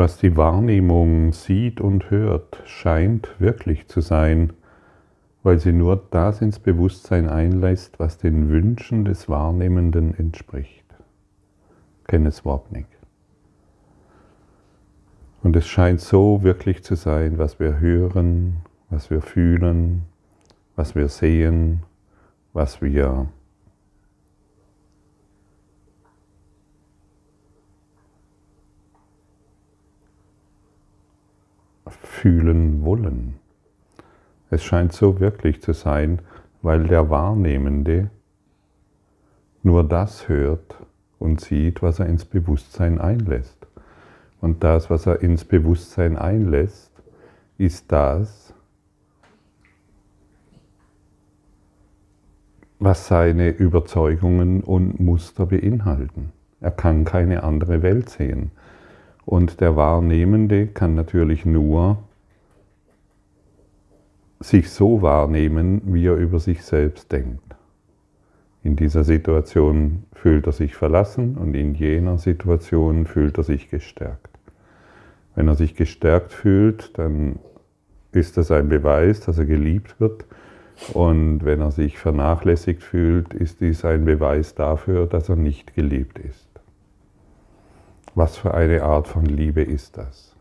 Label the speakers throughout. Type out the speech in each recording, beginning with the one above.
Speaker 1: Was die Wahrnehmung sieht und hört, scheint wirklich zu sein, weil sie nur das ins Bewusstsein einlässt, was den Wünschen des Wahrnehmenden entspricht. Kenneth Wapnick. Und es scheint so wirklich zu sein, was wir hören, was wir fühlen, was wir sehen, was wir fühlen wollen. Es scheint so wirklich zu sein, weil der Wahrnehmende nur das hört und sieht, was er ins Bewusstsein einlässt. Und das, was er ins Bewusstsein einlässt, ist das, was seine Überzeugungen und Muster beinhalten. Er kann keine andere Welt sehen. Und der Wahrnehmende kann natürlich nur sich so wahrnehmen, wie er über sich selbst denkt. In dieser Situation fühlt er sich verlassen und in jener Situation fühlt er sich gestärkt. Wenn er sich gestärkt fühlt, dann ist das ein Beweis, dass er geliebt wird. Und wenn er sich vernachlässigt fühlt, ist dies ein Beweis dafür, dass er nicht geliebt ist. Was für eine Art von Liebe ist das?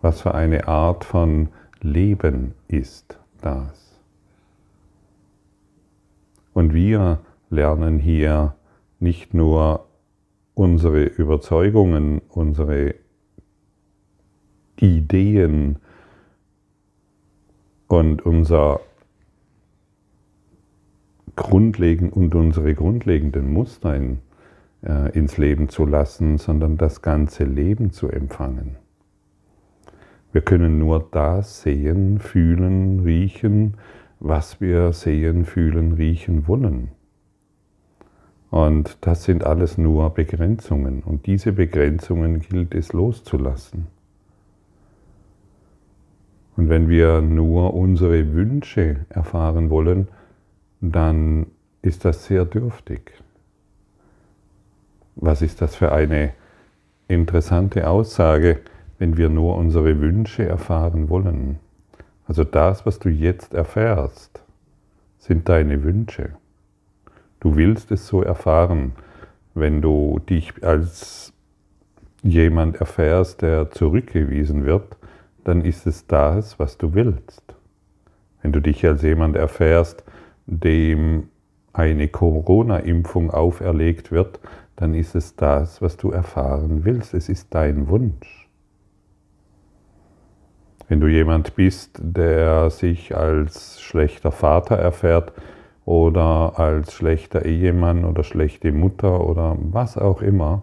Speaker 1: Was für eine Art von Leben ist das? Und wir lernen hier nicht nur unsere Überzeugungen, unsere Ideen und unser grundlegend und unsere grundlegenden Muster in, äh, ins Leben zu lassen, sondern das ganze Leben zu empfangen. Wir können nur das sehen, fühlen, riechen, was wir sehen, fühlen, riechen wollen. Und das sind alles nur Begrenzungen. Und diese Begrenzungen gilt es loszulassen. Und wenn wir nur unsere Wünsche erfahren wollen, dann ist das sehr dürftig. Was ist das für eine interessante Aussage, wenn wir nur unsere Wünsche erfahren wollen? Also das, was du jetzt erfährst, sind deine Wünsche. Du willst es so erfahren, wenn du dich als jemand erfährst, der zurückgewiesen wird, dann ist es das, was du willst. Wenn du dich als jemand erfährst, dem eine Corona-Impfung auferlegt wird, dann ist es das, was du erfahren willst. Es ist dein Wunsch. Wenn du jemand bist, der sich als schlechter Vater erfährt oder als schlechter Ehemann oder schlechte Mutter oder was auch immer,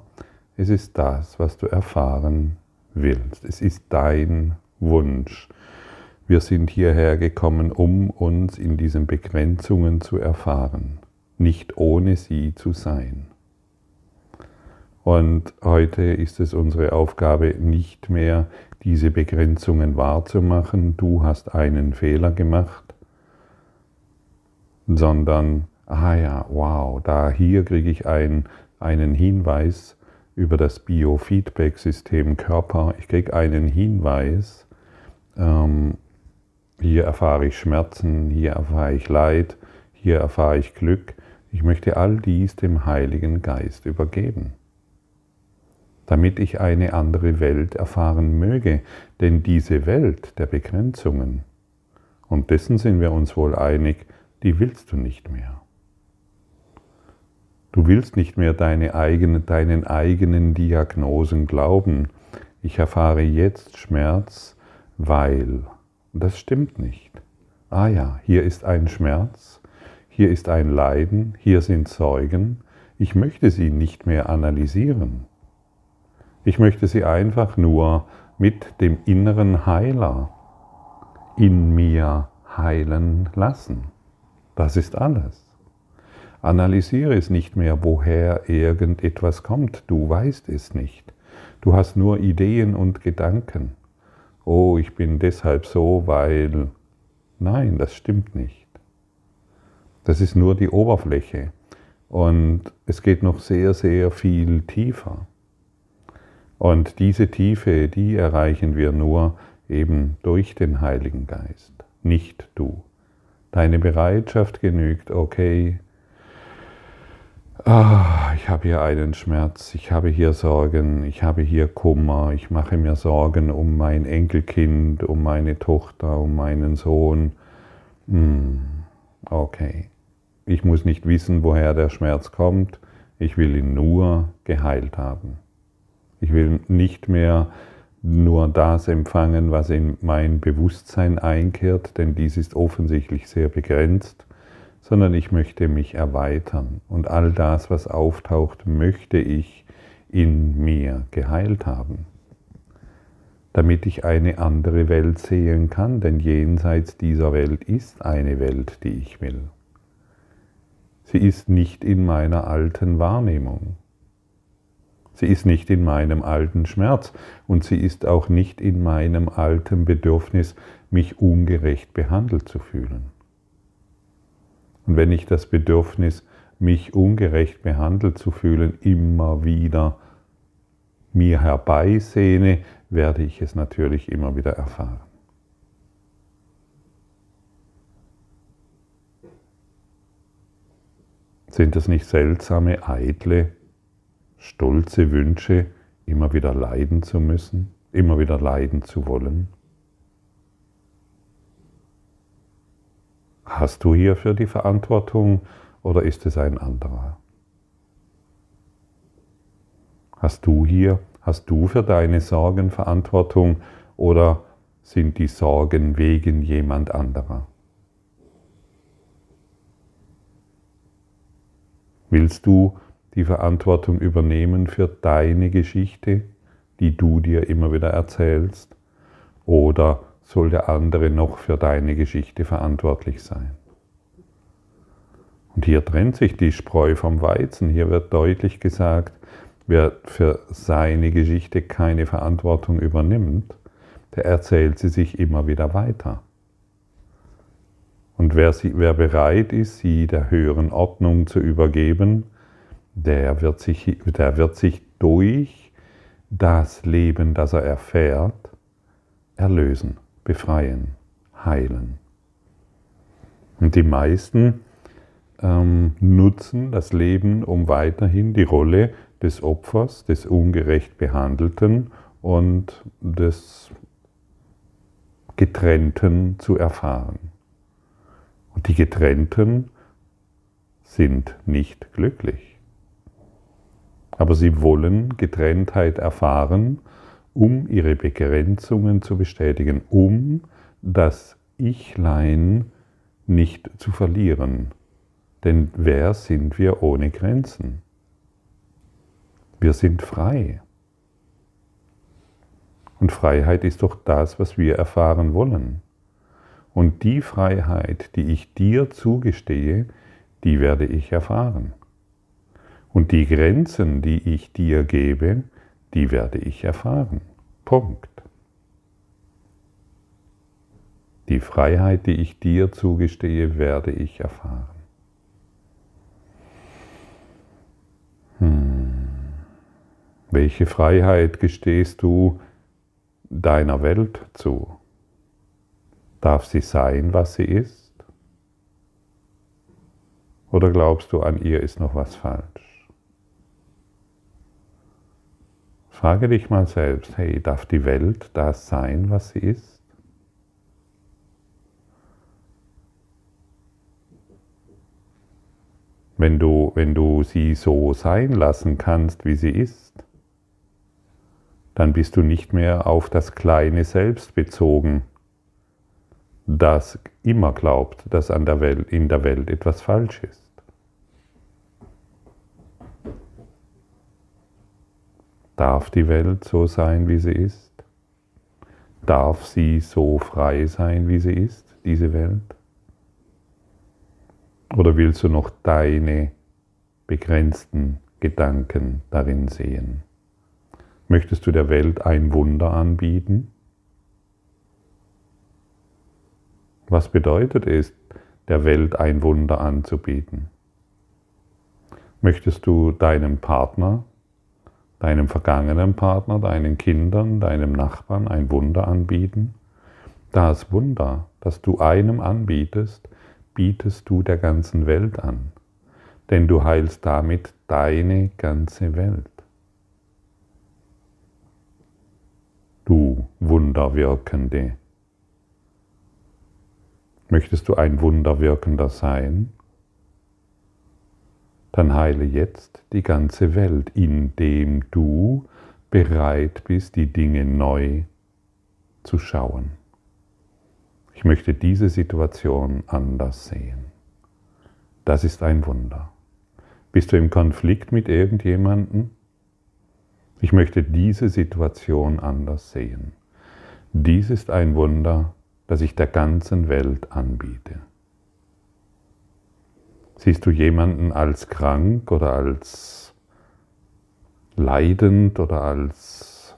Speaker 1: es ist das, was du erfahren willst. Es ist dein Wunsch. Wir sind hierher gekommen, um uns in diesen Begrenzungen zu erfahren, nicht ohne sie zu sein. Und heute ist es unsere Aufgabe, nicht mehr diese Begrenzungen wahrzumachen, du hast einen Fehler gemacht, sondern, ah ja, wow, da hier kriege ich ein, einen Hinweis über das Biofeedback-System Körper, ich kriege einen Hinweis, ähm, hier erfahre ich Schmerzen, hier erfahre ich Leid, hier erfahre ich Glück. Ich möchte all dies dem Heiligen Geist übergeben, damit ich eine andere Welt erfahren möge. Denn diese Welt der Begrenzungen, und dessen sind wir uns wohl einig, die willst du nicht mehr. Du willst nicht mehr deine eigene, deinen eigenen Diagnosen glauben. Ich erfahre jetzt Schmerz, weil. das stimmt nicht. Ah ja, hier ist ein Schmerz, hier ist ein Leiden, hier sind Zeugen. Ich möchte sie nicht mehr analysieren. Ich möchte sie einfach nur mit dem inneren Heiler in mir heilen lassen. Das ist alles. Analysiere es nicht mehr, woher irgendetwas kommt. Du weißt es nicht. Du hast nur Ideen und Gedanken oh, ich bin deshalb so, weil... Nein, das stimmt nicht. Das ist nur die Oberfläche. Und es geht noch sehr, sehr viel tiefer. Und diese Tiefe, die erreichen wir nur eben durch den Heiligen Geist, nicht du. Deine Bereitschaft genügt, okay, ah, ich habe hier einen Schmerz, ich habe hier Sorgen, ich habe hier Kummer, ich mache mir Sorgen um mein Enkelkind, um meine Tochter, um meinen Sohn. Hm, okay, ich muss nicht wissen, woher der Schmerz kommt, ich will ihn nur geheilt haben. Ich will nicht mehr nur das empfangen, was in mein Bewusstsein einkehrt, denn dies ist offensichtlich sehr begrenzt, sondern ich möchte mich erweitern und all das, was auftaucht, möchte ich in mir geheilt haben, damit ich eine andere Welt sehen kann, denn jenseits dieser Welt ist eine Welt, die ich will. Sie ist nicht in meiner alten Wahrnehmung. Sie ist nicht in meinem alten Schmerz und sie ist auch nicht in meinem alten Bedürfnis, mich ungerecht behandelt zu fühlen. Und wenn ich das Bedürfnis, mich ungerecht behandelt zu fühlen, immer wieder mir herbeisehne, werde ich es natürlich immer wieder erfahren. Sind das nicht seltsame, eitle stolze Wünsche, immer wieder leiden zu müssen, immer wieder leiden zu wollen? Hast du hierfür die Verantwortung oder ist es ein anderer? Hast du hier, hast du für deine Sorgen Verantwortung oder sind die Sorgen wegen jemand anderer? Willst du die Verantwortung übernehmen für deine Geschichte, die du dir immer wieder erzählst? Oder soll der andere noch für deine Geschichte verantwortlich sein? Und hier trennt sich die Spreu vom Weizen. Hier wird deutlich gesagt, wer für seine Geschichte keine Verantwortung übernimmt, der erzählt sie sich immer wieder weiter. Und wer, sie, wer bereit ist, sie der höheren Ordnung zu übergeben, der wird sich, der wird sich durch das Leben, das er erfährt, erlösen, befreien, heilen. Und die meisten ähm, nutzen das Leben, um weiterhin die Rolle des Opfers, des ungerecht Behandelten und des Getrennten zu erfahren. Und die Getrennten sind nicht glücklich aber sie wollen Getrenntheit erfahren, um ihre Begrenzungen zu bestätigen, um das Ichlein nicht zu verlieren. Denn wer sind wir ohne Grenzen? Wir sind frei. Und Freiheit ist doch das, was wir erfahren wollen. Und die Freiheit, die ich dir zugestehe, die werde ich erfahren. Und die Grenzen, die ich dir gebe, die werde ich erfahren. Punkt. Die Freiheit, die ich dir zugestehe, werde ich erfahren. Hm. Welche Freiheit gestehst du deiner Welt zu? Darf sie sein, was sie ist? Oder glaubst du, an ihr ist noch was falsch? Frage dich mal selbst, hey, darf die Welt das sein, was sie ist? Wenn du, wenn du sie so sein lassen kannst, wie sie ist, dann bist du nicht mehr auf das kleine Selbst bezogen, das immer glaubt, dass an der Welt, in der Welt etwas falsch ist. Darf die Welt so sein, wie sie ist? Darf sie so frei sein, wie sie ist, diese Welt? Oder willst du noch deine begrenzten Gedanken darin sehen? Möchtest du der Welt ein Wunder anbieten? Was bedeutet es, der Welt ein Wunder anzubieten? Möchtest du deinem Partner deinem vergangenen Partner, deinen Kindern, deinem Nachbarn ein Wunder anbieten? Das Wunder, das du einem anbietest, bietest du der ganzen Welt an, denn du heilst damit deine ganze Welt. Du Wunderwirkende. Möchtest du ein Wunderwirkender sein? Dann heile jetzt die ganze Welt, indem du bereit bist, die Dinge neu zu schauen. Ich möchte diese Situation anders sehen. Das ist ein Wunder. Bist du im Konflikt mit irgendjemandem? Ich möchte diese Situation anders sehen. Dies ist ein Wunder, das ich der ganzen Welt anbiete. Siehst du jemanden als krank oder als leidend oder als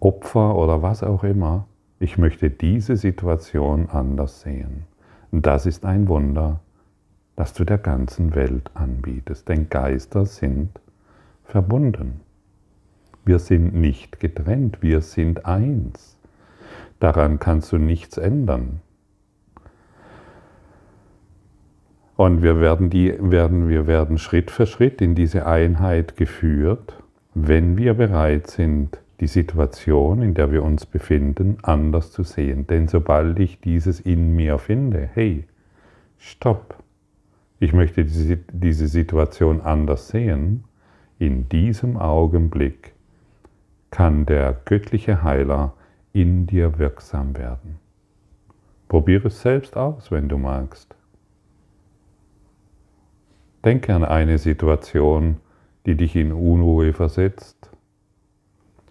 Speaker 1: Opfer oder was auch immer? Ich möchte diese Situation anders sehen. Und das ist ein Wunder, das du der ganzen Welt anbietest. Denn Geister sind verbunden. Wir sind nicht getrennt, wir sind eins. Daran kannst du nichts ändern. Und wir werden, die, werden, wir werden Schritt für Schritt in diese Einheit geführt, wenn wir bereit sind, die Situation, in der wir uns befinden, anders zu sehen. Denn sobald ich dieses in mir finde, hey, stopp, ich möchte diese Situation anders sehen, in diesem Augenblick kann der göttliche Heiler in dir wirksam werden. Probiere es selbst aus, wenn du magst. Denke an eine Situation, die dich in Unruhe versetzt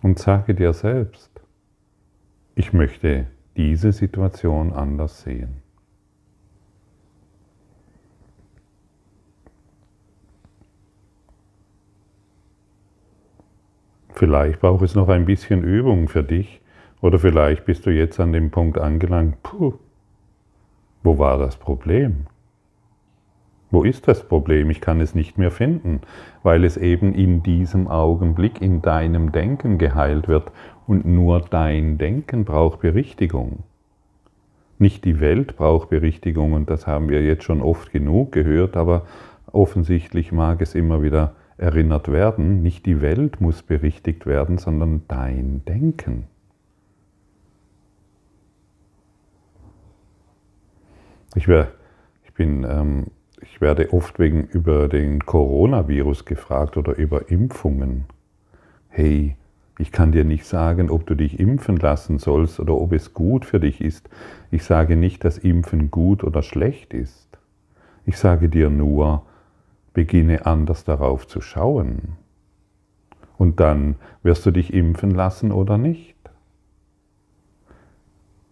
Speaker 1: und sage dir selbst, ich möchte diese Situation anders sehen. Vielleicht braucht es noch ein bisschen Übung für dich, oder vielleicht bist du jetzt an dem Punkt angelangt, puh, wo war das Problem? Wo ist das Problem? Ich kann es nicht mehr finden, weil es eben in diesem Augenblick in deinem Denken geheilt wird und nur dein Denken braucht Berichtigung. Nicht die Welt braucht Berichtigung und das haben wir jetzt schon oft genug gehört, aber offensichtlich mag es immer wieder erinnert werden. Nicht die Welt muss berichtigt werden, sondern dein Denken. Ich, wär, ich, bin, ähm, ich werde oft wegen über den Coronavirus gefragt oder über Impfungen. Hey, ich kann dir nicht sagen, ob du dich impfen lassen sollst oder ob es gut für dich ist. Ich sage nicht, dass Impfen gut oder schlecht ist. Ich sage dir nur, beginne anders darauf zu schauen. Und dann wirst du dich impfen lassen oder nicht.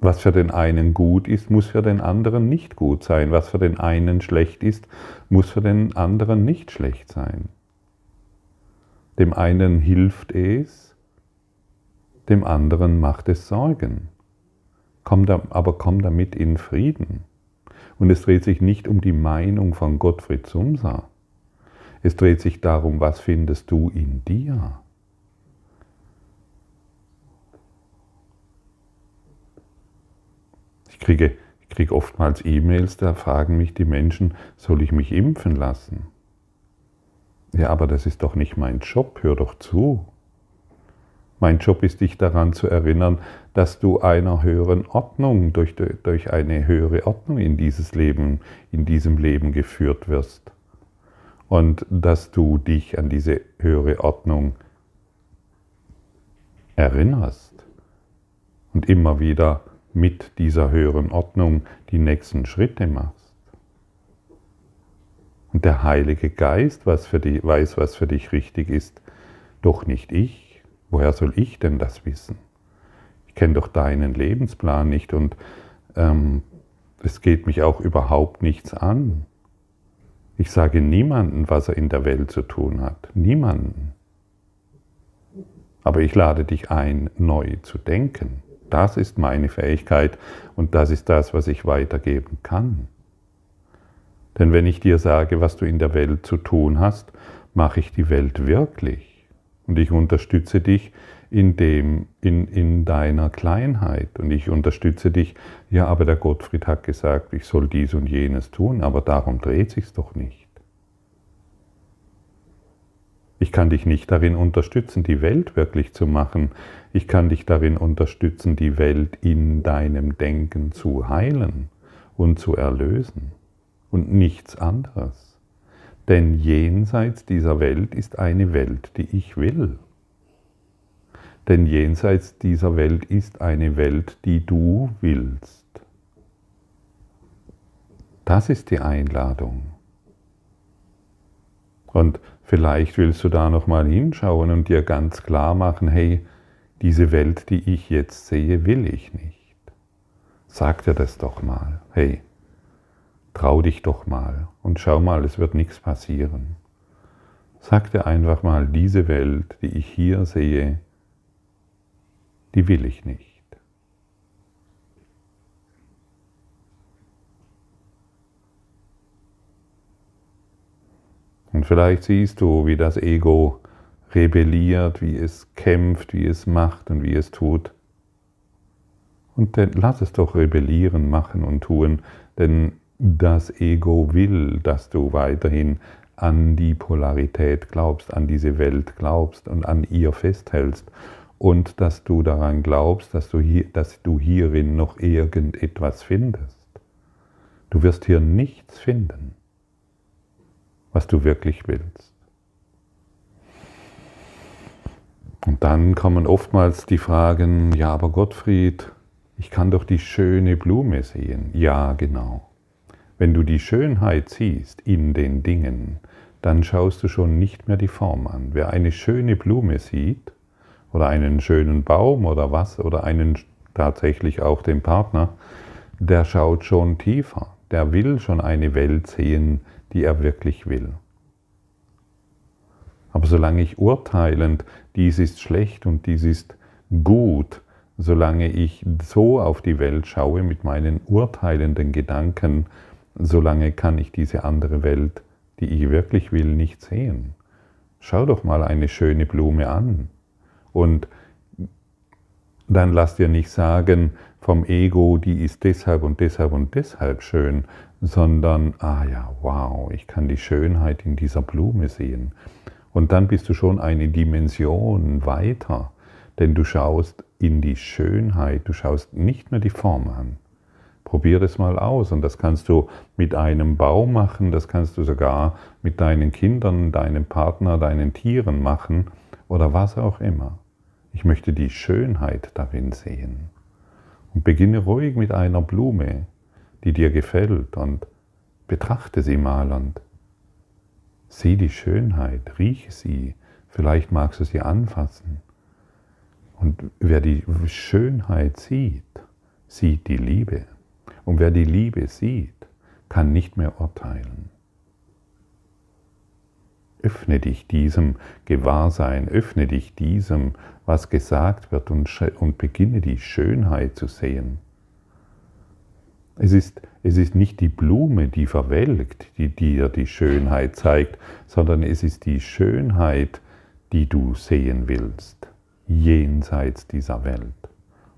Speaker 1: Was für den einen gut ist, muss für den anderen nicht gut sein. Was für den einen schlecht ist, muss für den anderen nicht schlecht sein. Dem einen hilft es, dem anderen macht es Sorgen. Komm da, aber komm damit in Frieden. Und es dreht sich nicht um die Meinung von Gottfried Sumsa. Es dreht sich darum, was findest du in dir? Ich kriege, ich kriege oftmals E-Mails, da fragen mich die Menschen, soll ich mich impfen lassen? Ja, aber das ist doch nicht mein Job, hör doch zu. Mein Job ist, dich daran zu erinnern, dass du einer höheren Ordnung, durch, durch eine höhere Ordnung in dieses Leben, in diesem Leben geführt wirst. Und dass du dich an diese höhere Ordnung erinnerst und immer wieder mit dieser höheren Ordnung die nächsten Schritte machst. Und der Heilige Geist was die, weiß, was für dich richtig ist, doch nicht ich. Woher soll ich denn das wissen? Ich kenne doch deinen Lebensplan nicht und ähm, es geht mich auch überhaupt nichts an. Ich sage niemanden, was er in der Welt zu tun hat. Niemanden. Aber ich lade dich ein, neu zu denken. Das ist meine Fähigkeit und das ist das, was ich weitergeben kann. Denn wenn ich dir sage, was du in der Welt zu tun hast, mache ich die Welt wirklich. Und ich unterstütze dich in, dem, in, in deiner Kleinheit. Und ich unterstütze dich, ja, aber der Gottfried hat gesagt, ich soll dies und jenes tun, aber darum dreht sich's doch nicht. Ich kann dich nicht darin unterstützen, die Welt wirklich zu machen. Ich kann dich darin unterstützen, die Welt in deinem Denken zu heilen und zu erlösen. Und nichts anderes. Denn jenseits dieser Welt ist eine Welt, die ich will. Denn jenseits dieser Welt ist eine Welt, die du willst. Das ist die Einladung. Und vielleicht willst du da nochmal hinschauen und dir ganz klar machen, hey, diese Welt, die ich jetzt sehe, will ich nicht. Sag dir das doch mal. Hey, trau dich doch mal und schau mal, es wird nichts passieren. Sag dir einfach mal, diese Welt, die ich hier sehe, die will ich nicht. Und vielleicht siehst du, wie das Ego rebelliert, wie es kämpft, wie es macht und wie es tut. Und dann lass es doch rebellieren, machen und tun, denn das Ego will, dass du weiterhin an die Polarität glaubst, an diese Welt glaubst und an ihr festhältst und dass du daran glaubst, dass du, hier, dass du hierin noch irgendetwas findest. Du wirst hier nichts finden was du wirklich willst. Und dann kommen oftmals die Fragen, ja, aber Gottfried, ich kann doch die schöne Blume sehen. Ja, genau. Wenn du die Schönheit siehst in den Dingen, dann schaust du schon nicht mehr die Form an. Wer eine schöne Blume sieht, oder einen schönen Baum oder was, oder einen tatsächlich auch den Partner, der schaut schon tiefer. Der will schon eine Welt sehen, die er wirklich will. Aber solange ich urteilend, dies ist schlecht und dies ist gut, solange ich so auf die Welt schaue mit meinen urteilenden Gedanken, solange kann ich diese andere Welt, die ich wirklich will, nicht sehen. Schau doch mal eine schöne Blume an. Und dann lass dir nicht sagen vom Ego, die ist deshalb und deshalb und deshalb schön, sondern, ah ja, wow, ich kann die Schönheit in dieser Blume sehen. Und dann bist du schon eine Dimension weiter, denn du schaust in die Schönheit, du schaust nicht mehr die Form an. Probier es mal aus und das kannst du mit einem Baum machen, das kannst du sogar mit deinen Kindern, deinem Partner, deinen Tieren machen oder was auch immer. Ich möchte die Schönheit darin sehen. Und beginne ruhig mit einer Blume die dir gefällt und betrachte sie mal und sieh die Schönheit, rieche sie, vielleicht magst du sie anfassen. Und wer die Schönheit sieht, sieht die Liebe. Und wer die Liebe sieht, kann nicht mehr urteilen. Öffne dich diesem Gewahrsein, öffne dich diesem, was gesagt wird und, und beginne die Schönheit zu sehen. Es ist, es ist nicht die Blume, die verwelkt, die dir die Schönheit zeigt, sondern es ist die Schönheit, die du sehen willst, jenseits dieser Welt.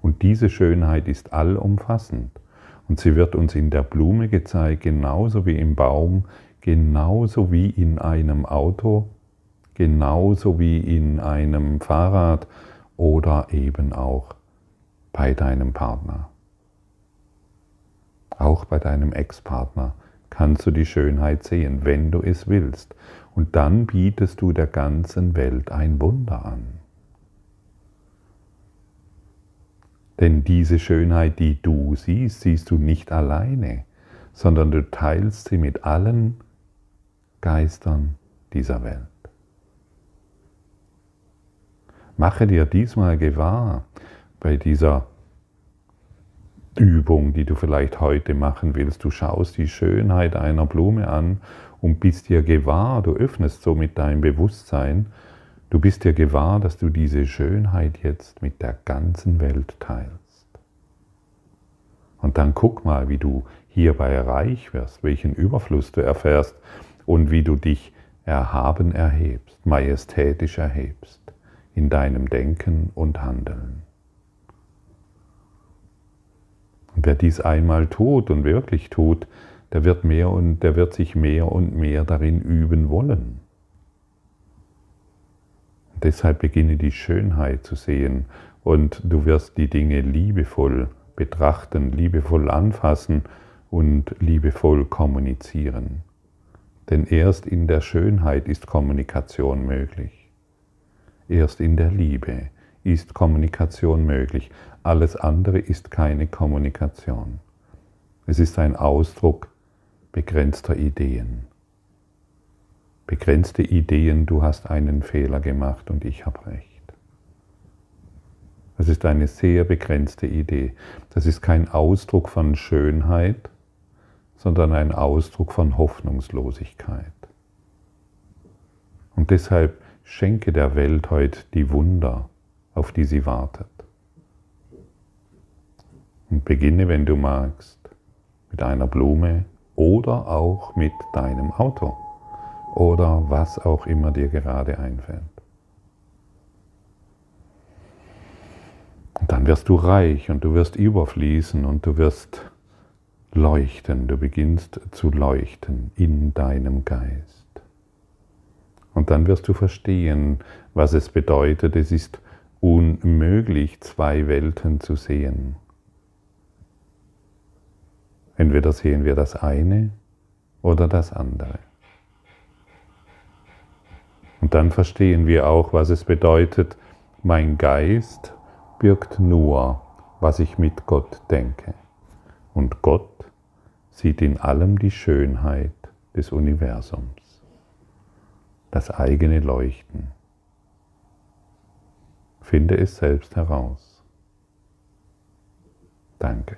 Speaker 1: Und diese Schönheit ist allumfassend. Und sie wird uns in der Blume gezeigt, genauso wie im Baum, genauso wie in einem Auto, genauso wie in einem Fahrrad oder eben auch bei deinem Partner. Auch bei deinem Ex-Partner kannst du die Schönheit sehen, wenn du es willst. Und dann bietest du der ganzen Welt ein Wunder an. Denn diese Schönheit, die du siehst, siehst du nicht alleine, sondern du teilst sie mit allen Geistern dieser Welt. Mache dir diesmal gewahr bei dieser Übung, die du vielleicht heute machen willst. Du schaust die Schönheit einer Blume an und bist dir gewahr, du öffnest somit dein Bewusstsein, du bist dir gewahr, dass du diese Schönheit jetzt mit der ganzen Welt teilst. Und dann guck mal, wie du hierbei reich wirst, welchen Überfluss du erfährst und wie du dich erhaben erhebst, majestätisch erhebst, in deinem Denken und Handeln. Und wer dies einmal tut und wirklich tut, der wird mehr und der wird sich mehr und mehr darin üben wollen. Und deshalb beginne die Schönheit zu sehen und du wirst die Dinge liebevoll betrachten, liebevoll anfassen und liebevoll kommunizieren. Denn erst in der Schönheit ist Kommunikation möglich. Erst in der Liebe ist Kommunikation möglich. Alles andere ist keine Kommunikation. Es ist ein Ausdruck begrenzter Ideen. Begrenzte Ideen, du hast einen Fehler gemacht und ich habe recht. Das ist eine sehr begrenzte Idee. Das ist kein Ausdruck von Schönheit, sondern ein Ausdruck von Hoffnungslosigkeit. Und deshalb schenke der Welt heute die Wunder, auf die sie wartet. Und beginne, wenn du magst, mit einer Blume oder auch mit deinem Auto oder was auch immer dir gerade einfällt. Und dann wirst du reich und du wirst überfließen und du wirst leuchten, du beginnst zu leuchten in deinem Geist. Und dann wirst du verstehen, was es bedeutet, es ist unmöglich, zwei Welten zu sehen. Entweder sehen wir das eine oder das andere. Und dann verstehen wir auch, was es bedeutet, mein Geist birgt nur, was ich mit Gott denke. Und Gott sieht in allem die Schönheit des Universums, das eigene Leuchten. Finde es selbst heraus. Danke.